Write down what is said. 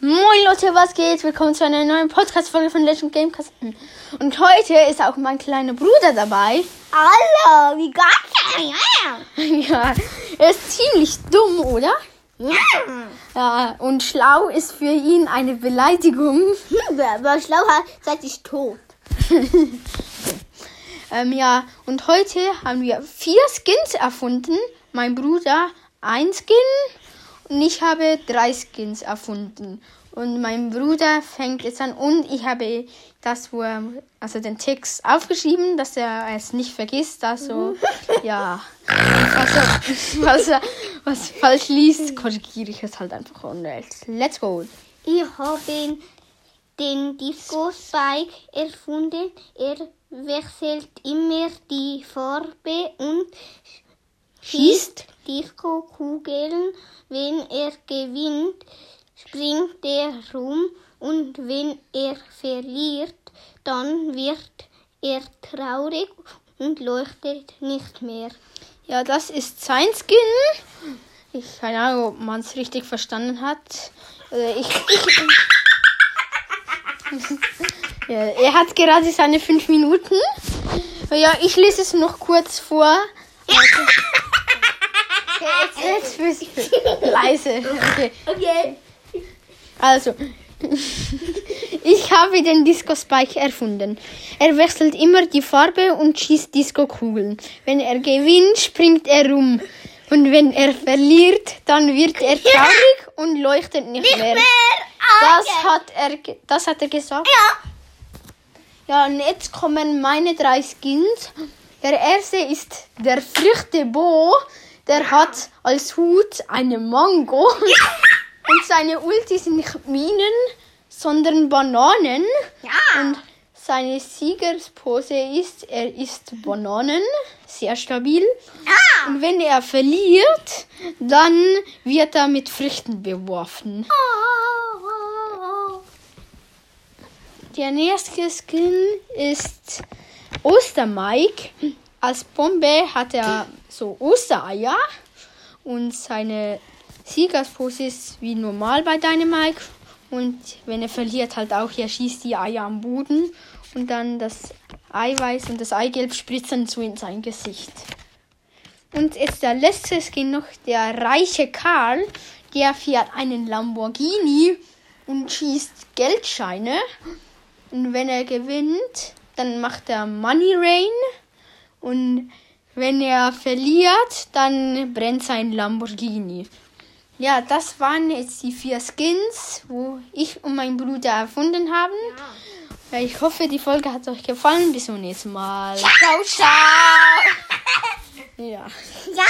Moin Leute, was geht? Willkommen zu einer neuen Podcast-Folge von Legend Gamecast. Und heute ist auch mein kleiner Bruder dabei. Hallo, wie geht's? ja, er ist ziemlich dumm, oder? Ja. Ja, und schlau ist für ihn eine Beleidigung. Wer wer schlau hat, seid ich tot. Ähm, ja, und heute haben wir vier Skins erfunden. Mein Bruder ein Skin und ich habe drei Skins erfunden. Und mein Bruder fängt jetzt an und ich habe das, wo er, also den Text aufgeschrieben, dass er es nicht vergisst. Also, ja. Und Was er, was er was falsch liest, korrigiere ich es halt einfach. Und let's go. Ich habe den Disco Spike erfunden. Er wechselt immer die Farbe und schießt Disco-Kugeln. Wenn er gewinnt, springt er rum und wenn er verliert, dann wird er traurig und leuchtet nicht mehr. Ja, das ist sein Skin. Ich keine Ahnung, ob man es richtig verstanden hat. Äh, Ich, ich, ja, er hat gerade seine fünf Minuten. Ja, ich lese es noch kurz vor. Okay, jetzt, jetzt bist du leise. Okay. Okay. Also, ich habe den Disco Spike erfunden. Er wechselt immer die Farbe und schießt Disco-Kugeln. Wenn er gewinnt, springt er rum. Und wenn er verliert, dann wird er traurig und leuchtet nicht, mehr. Das hat er, das hat er gesagt. Ja. Ja, und jetzt kommen meine drei Skins. Der erste ist der Früchtebo. Der hat als Hut eine Mango. Und seine Ulti sind nicht Minen, sondern Bananen. Ja. Und seine Siegerspose ist, er isst Bananen. Sehr stabil. Ah. Und wenn er verliert, dann wird er mit Früchten beworfen. Der nächste Skin ist Ostermike. Als Bombe hat er so Ostereier und seine Siegerspose ist wie normal bei Dynamike. Und wenn er verliert, halt auch, er schießt die Eier am Boden und dann das Eiweiß und das Eigelb spritzen so in sein Gesicht. Und jetzt der letzte Skin noch, der reiche Karl, der fährt einen Lamborghini und schießt Geldscheine. Und wenn er gewinnt, dann macht er Money Rain. Und wenn er verliert, dann brennt sein Lamborghini. Ja, das waren jetzt die vier Skins, wo ich und mein Bruder erfunden haben. Ja. Ich hoffe, die Folge hat euch gefallen. Bis zum nächsten Mal. Ja. Ciao, ciao. ja. Ja.